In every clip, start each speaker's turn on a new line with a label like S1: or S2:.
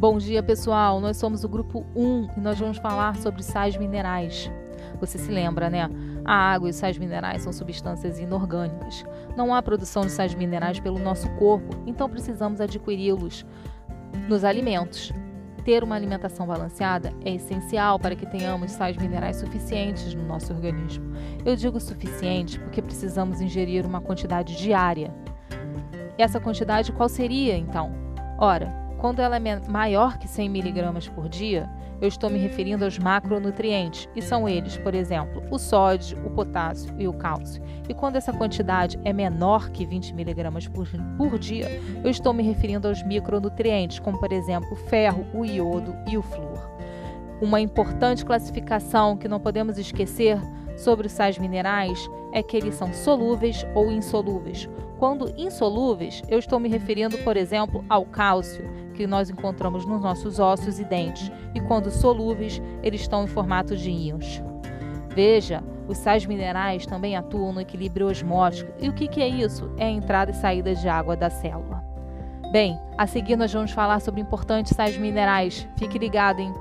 S1: Bom dia, pessoal. Nós somos o grupo 1 e nós vamos falar sobre sais minerais. Você se lembra, né? A água e os sais minerais são substâncias inorgânicas. Não há produção de sais minerais pelo nosso corpo, então precisamos adquiri-los nos alimentos. Ter uma alimentação balanceada é essencial para que tenhamos sais minerais suficientes no nosso organismo. Eu digo suficiente porque precisamos ingerir uma quantidade diária. E essa quantidade qual seria então? Ora, quando ela é maior que 100 mg por dia, eu estou me referindo aos macronutrientes, e são eles, por exemplo, o sódio, o potássio e o cálcio. E quando essa quantidade é menor que 20 mg por, por dia, eu estou me referindo aos micronutrientes, como por exemplo o ferro, o iodo e o flúor. Uma importante classificação que não podemos esquecer sobre os sais minerais é que eles são solúveis ou insolúveis. Quando insolúveis, eu estou me referindo, por exemplo, ao cálcio, que nós encontramos nos nossos ossos e dentes, e quando solúveis, eles estão em formato de íons. Veja, os sais minerais também atuam no equilíbrio osmótico. E o que, que é isso? É a entrada e saída de água da célula. Bem, a seguir nós vamos falar sobre importantes sais minerais. Fique ligado, hein?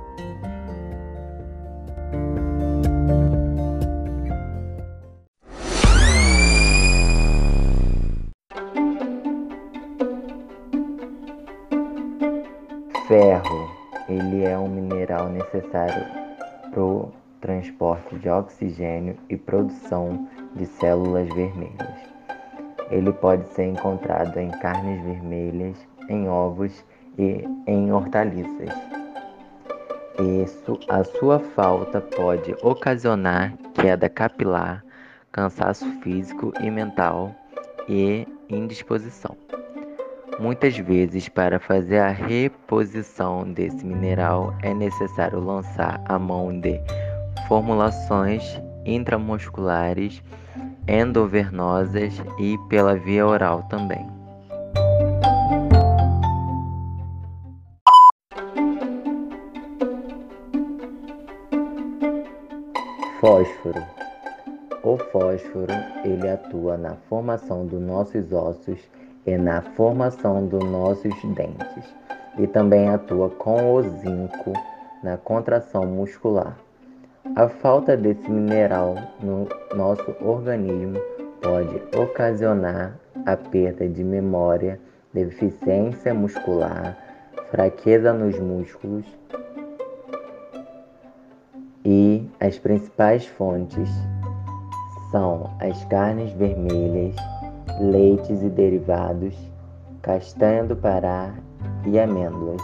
S2: Necessário para o transporte de oxigênio e produção de células vermelhas. Ele pode ser encontrado em carnes vermelhas, em ovos e em hortaliças. Isso, a sua falta pode ocasionar queda capilar, cansaço físico e mental e indisposição. Muitas vezes, para fazer a reposição desse mineral, é necessário lançar a mão de formulações intramusculares, endovenosas e pela via oral também. Fósforo. O fósforo, ele atua na formação dos nossos ossos e na formação dos nossos dentes, e também atua com o zinco na contração muscular. A falta desse mineral no nosso organismo pode ocasionar a perda de memória, deficiência muscular, fraqueza nos músculos e as principais fontes são as carnes vermelhas, leites e derivados, castanha do Pará e amêndoas.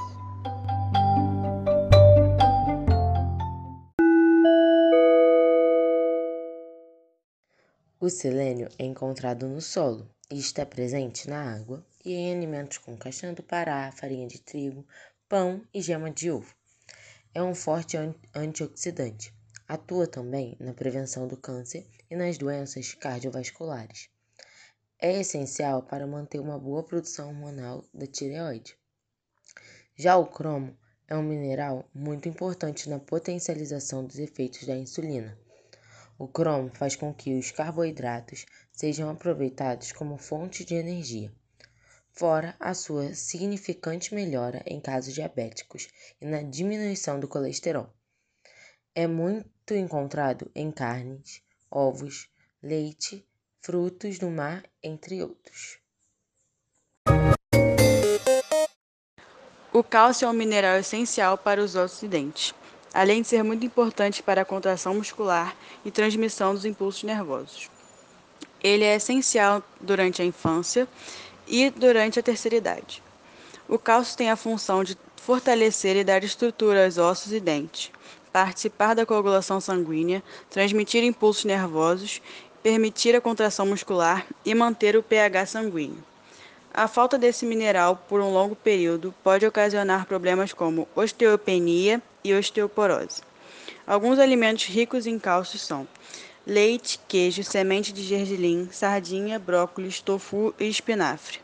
S3: O selênio é encontrado no solo e está presente na água e em alimentos como castanha do Pará, farinha de trigo, pão e gema de ovo. É um forte antioxidante. Atua também na prevenção do câncer e nas doenças cardiovasculares é essencial para manter uma boa produção hormonal da tireoide. Já o cromo é um mineral muito importante na potencialização dos efeitos da insulina. O cromo faz com que os carboidratos sejam aproveitados como fonte de energia, fora a sua significante melhora em casos diabéticos e na diminuição do colesterol. É muito encontrado em carnes, ovos, leite frutos do mar, entre outros.
S4: O cálcio é um mineral essencial para os ossos e dentes, além de ser muito importante para a contração muscular e transmissão dos impulsos nervosos. Ele é essencial durante a infância e durante a terceira idade. O cálcio tem a função de fortalecer e dar estrutura aos ossos e dentes, participar da coagulação sanguínea, transmitir impulsos nervosos permitir a contração muscular e manter o pH sanguíneo. A falta desse mineral por um longo período pode ocasionar problemas como osteopenia e osteoporose. Alguns alimentos ricos em cálcio são leite, queijo, semente de gergelim, sardinha, brócolis, tofu e espinafre.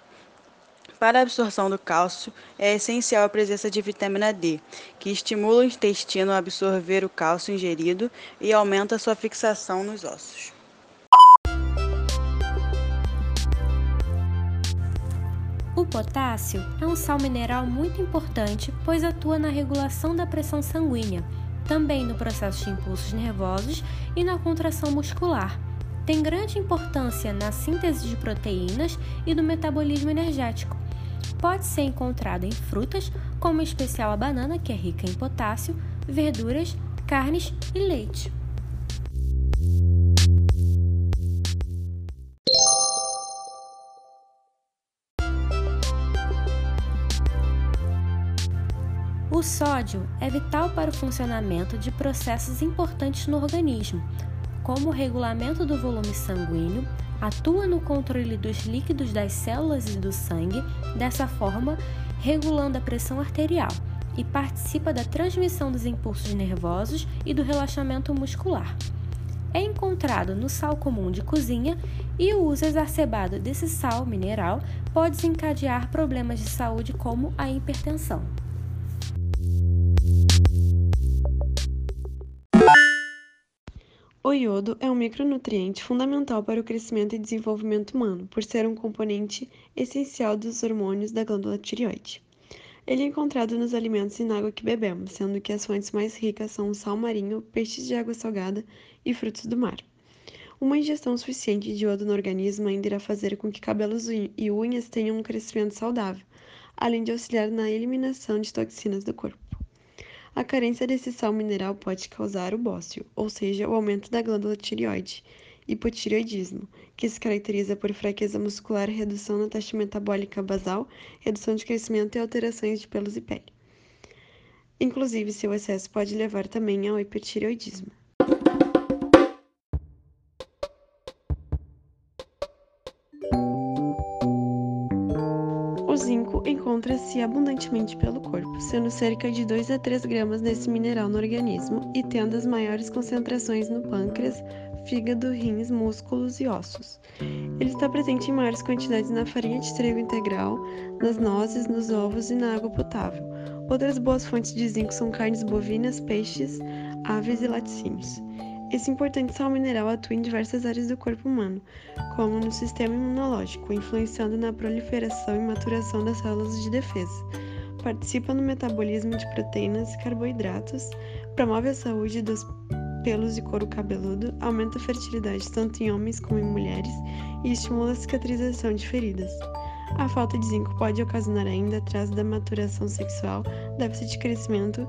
S4: Para a absorção do cálcio, é essencial a presença de vitamina D, que estimula o intestino a absorver o cálcio ingerido e aumenta sua fixação nos ossos.
S5: O potássio é um sal mineral muito importante, pois atua na regulação da pressão sanguínea, também no processo de impulsos nervosos e na contração muscular. Tem grande importância na síntese de proteínas e do metabolismo energético. Pode ser encontrado em frutas, como em especial a banana, que é rica em potássio, verduras, carnes e leite. O sódio é vital para o funcionamento de processos importantes no organismo, como o regulamento do volume sanguíneo, atua no controle dos líquidos das células e do sangue, dessa forma, regulando a pressão arterial, e participa da transmissão dos impulsos nervosos e do relaxamento muscular. É encontrado no sal comum de cozinha e o uso exacerbado desse sal mineral pode desencadear problemas de saúde como a hipertensão.
S6: O iodo é um micronutriente fundamental para o crescimento e desenvolvimento humano, por ser um componente essencial dos hormônios da glândula tireoide. Ele é encontrado nos alimentos e na água que bebemos, sendo que as fontes mais ricas são o sal marinho, peixes de água salgada e frutos do mar. Uma ingestão suficiente de iodo no organismo ainda irá fazer com que cabelos e unhas tenham um crescimento saudável, além de auxiliar na eliminação de toxinas do corpo. A carência desse sal mineral pode causar o bócio, ou seja, o aumento da glândula tireoide, hipotireoidismo, que se caracteriza por fraqueza muscular, redução na taxa metabólica basal, redução de crescimento e alterações de pelos e pele. Inclusive, seu excesso pode levar também ao hipertireoidismo. Zinco encontra-se abundantemente pelo corpo, sendo cerca de 2 a 3 gramas desse mineral no organismo e tendo as maiores concentrações no pâncreas, fígado, rins, músculos e ossos. Ele está presente em maiores quantidades na farinha de trigo integral, nas nozes, nos ovos e na água potável. Outras boas fontes de zinco são carnes bovinas, peixes, aves e laticínios. Esse importante sal mineral atua em diversas áreas do corpo humano, como no sistema imunológico, influenciando na proliferação e maturação das células de defesa. Participa no metabolismo de proteínas e carboidratos, promove a saúde dos pelos e couro cabeludo, aumenta a fertilidade tanto em homens como em mulheres e estimula a cicatrização de feridas. A falta de zinco pode ocasionar ainda atraso da maturação sexual, déficit de crescimento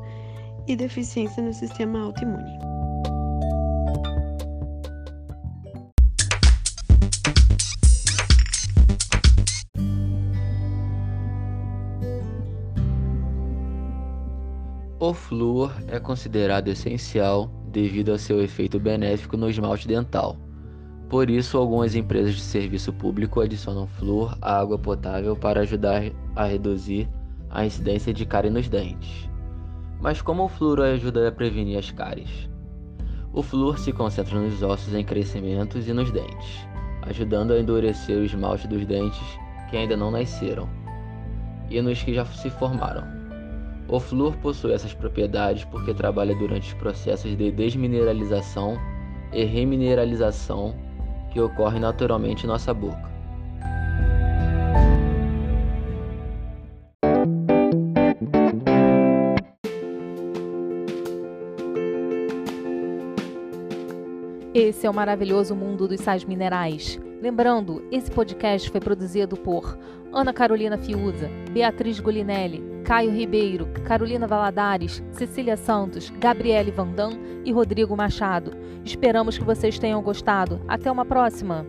S6: e deficiência no sistema autoimune.
S7: O flúor é considerado essencial devido ao seu efeito benéfico no esmalte dental. Por isso, algumas empresas de serviço público adicionam flúor à água potável para ajudar a reduzir a incidência de cárie nos dentes. Mas como o flúor ajuda a prevenir as cáries? O flúor se concentra nos ossos em crescimentos e nos dentes, ajudando a endurecer o esmalte dos dentes que ainda não nasceram e nos que já se formaram. O flúor possui essas propriedades porque trabalha durante os processos de desmineralização e remineralização que ocorrem naturalmente em nossa boca.
S1: Esse é o maravilhoso mundo dos sais minerais. Lembrando, esse podcast foi produzido por Ana Carolina Fiuza, Beatriz Golinelli, Caio Ribeiro, Carolina Valadares, Cecília Santos, Gabriele Vandam e Rodrigo Machado. Esperamos que vocês tenham gostado. Até uma próxima!